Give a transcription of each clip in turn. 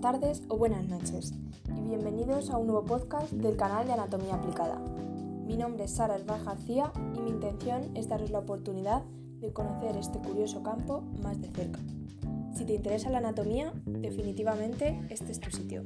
tardes o buenas noches y bienvenidos a un nuevo podcast del canal de Anatomía Aplicada. Mi nombre es Sara Herbal García y mi intención es daros la oportunidad de conocer este curioso campo más de cerca. Si te interesa la anatomía, definitivamente este es tu sitio.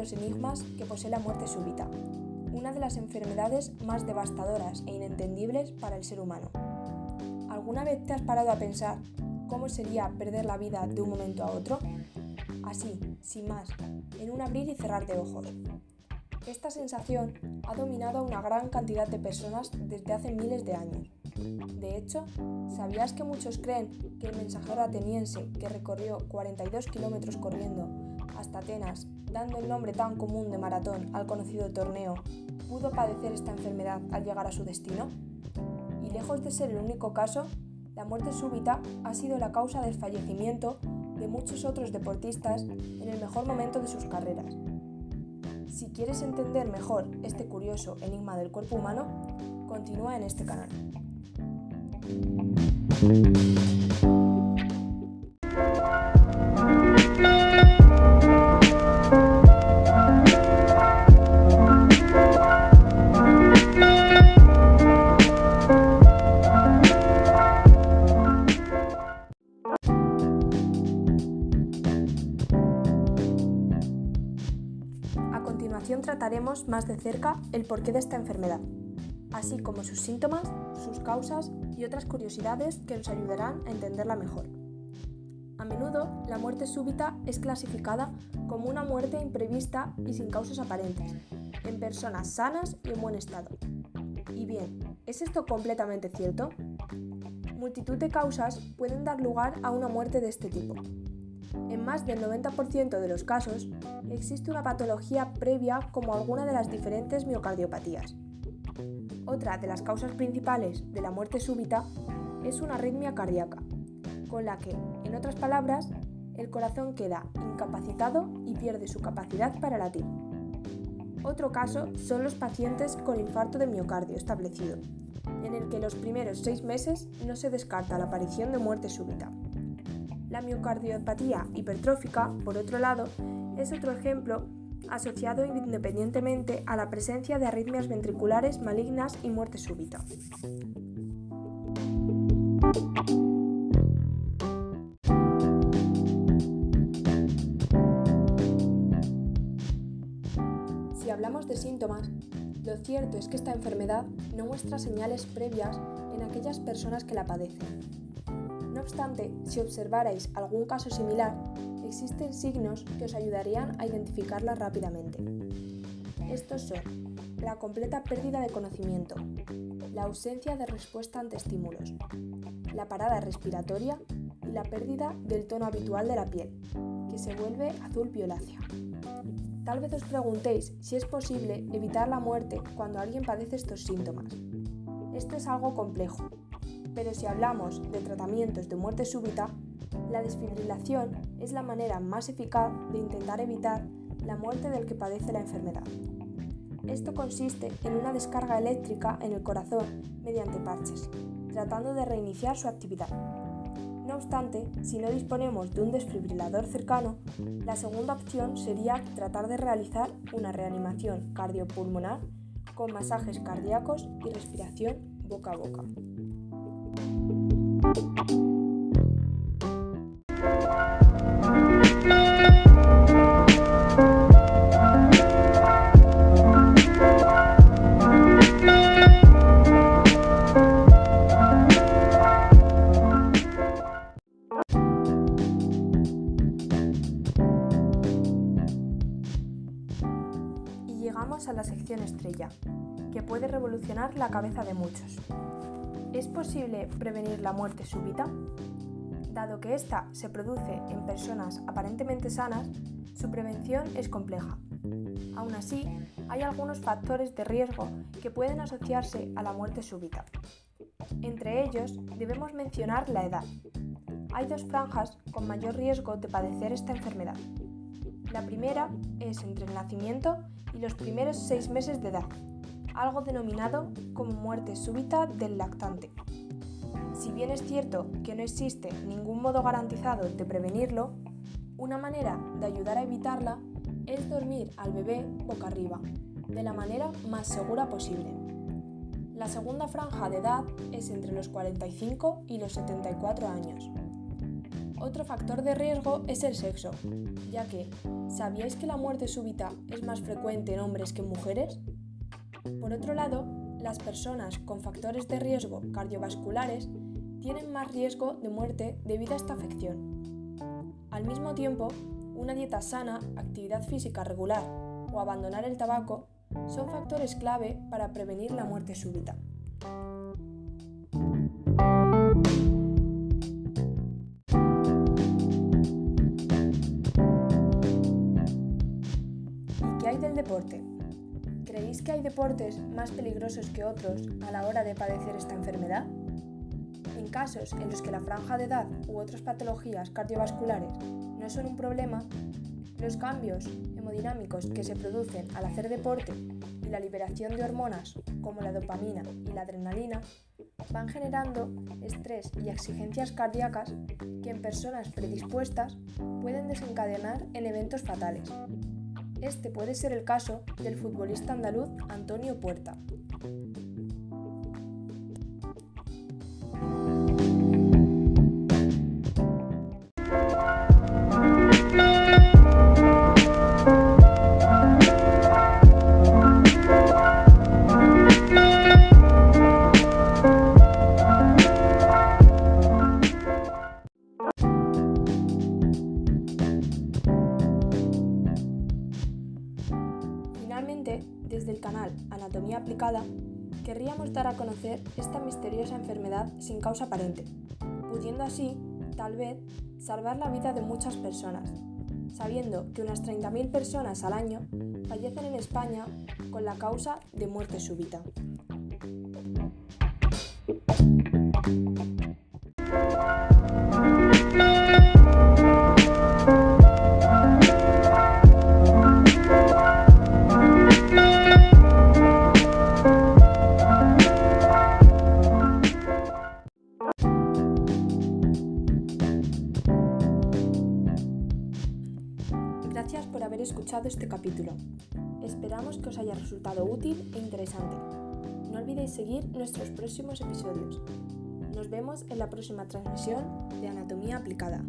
Los enigmas que posee la muerte súbita, una de las enfermedades más devastadoras e inentendibles para el ser humano. ¿Alguna vez te has parado a pensar cómo sería perder la vida de un momento a otro? Así, sin más, en un abrir y cerrar de ojos. Esta sensación ha dominado a una gran cantidad de personas desde hace miles de años. De hecho, ¿sabías que muchos creen que el mensajero ateniense que recorrió 42 kilómetros corriendo hasta Atenas, dando el nombre tan común de maratón al conocido torneo, pudo padecer esta enfermedad al llegar a su destino? Y lejos de ser el único caso, la muerte súbita ha sido la causa del fallecimiento de muchos otros deportistas en el mejor momento de sus carreras. Si quieres entender mejor este curioso enigma del cuerpo humano, continúa en este canal. Trataremos más de cerca el porqué de esta enfermedad, así como sus síntomas, sus causas y otras curiosidades que nos ayudarán a entenderla mejor. A menudo, la muerte súbita es clasificada como una muerte imprevista y sin causas aparentes, en personas sanas y en buen estado. Y bien, ¿es esto completamente cierto? Multitud de causas pueden dar lugar a una muerte de este tipo. En más del 90% de los casos, existe una patología previa como alguna de las diferentes miocardiopatías. Otra de las causas principales de la muerte súbita es una arritmia cardíaca, con la que, en otras palabras, el corazón queda incapacitado y pierde su capacidad para latir. Otro caso son los pacientes con infarto de miocardio establecido, en el que los primeros seis meses no se descarta la aparición de muerte súbita. La miocardiopatía hipertrófica, por otro lado, es otro ejemplo asociado independientemente a la presencia de arritmias ventriculares malignas y muerte súbita. Si hablamos de síntomas, lo cierto es que esta enfermedad no muestra señales previas en aquellas personas que la padecen. No obstante, si observarais algún caso similar, existen signos que os ayudarían a identificarla rápidamente. Estos son la completa pérdida de conocimiento, la ausencia de respuesta ante estímulos, la parada respiratoria y la pérdida del tono habitual de la piel, que se vuelve azul violácea. Tal vez os preguntéis si es posible evitar la muerte cuando alguien padece estos síntomas. Esto es algo complejo, pero si hablamos de tratamientos de muerte súbita, la desfibrilación es la manera más eficaz de intentar evitar la muerte del que padece la enfermedad. Esto consiste en una descarga eléctrica en el corazón mediante parches, tratando de reiniciar su actividad. No obstante, si no disponemos de un desfibrilador cercano, la segunda opción sería tratar de realizar una reanimación cardiopulmonar con masajes cardíacos y respiración boca a boca. Y llegamos a la sección estrella, que puede revolucionar la cabeza de muchos. ¿Es posible prevenir la muerte súbita? Dado que esta se produce en personas aparentemente sanas, su prevención es compleja. Aún así, hay algunos factores de riesgo que pueden asociarse a la muerte súbita. Entre ellos, debemos mencionar la edad. Hay dos franjas con mayor riesgo de padecer esta enfermedad. La primera es entre el nacimiento y los primeros seis meses de edad, algo denominado como muerte súbita del lactante. Si bien es cierto que no existe ningún modo garantizado de prevenirlo, una manera de ayudar a evitarla es dormir al bebé boca arriba, de la manera más segura posible. La segunda franja de edad es entre los 45 y los 74 años. Otro factor de riesgo es el sexo, ya que ¿sabíais que la muerte súbita es más frecuente en hombres que en mujeres? Por otro lado, las personas con factores de riesgo cardiovasculares tienen más riesgo de muerte debido a esta afección. Al mismo tiempo, una dieta sana, actividad física regular o abandonar el tabaco son factores clave para prevenir la muerte súbita. ¿Y qué hay del deporte? ¿Creéis que hay deportes más peligrosos que otros a la hora de padecer esta enfermedad? En casos en los que la franja de edad u otras patologías cardiovasculares no son un problema, los cambios hemodinámicos que se producen al hacer deporte y la liberación de hormonas como la dopamina y la adrenalina van generando estrés y exigencias cardíacas que en personas predispuestas pueden desencadenar en eventos fatales. Este puede ser el caso del futbolista andaluz Antonio Puerta. Conocer esta misteriosa enfermedad sin causa aparente, pudiendo así, tal vez, salvar la vida de muchas personas, sabiendo que unas 30.000 personas al año fallecen en España con la causa de muerte súbita. Gracias por haber escuchado este capítulo. Esperamos que os haya resultado útil e interesante. No olvidéis seguir nuestros próximos episodios. Nos vemos en la próxima transmisión de Anatomía Aplicada.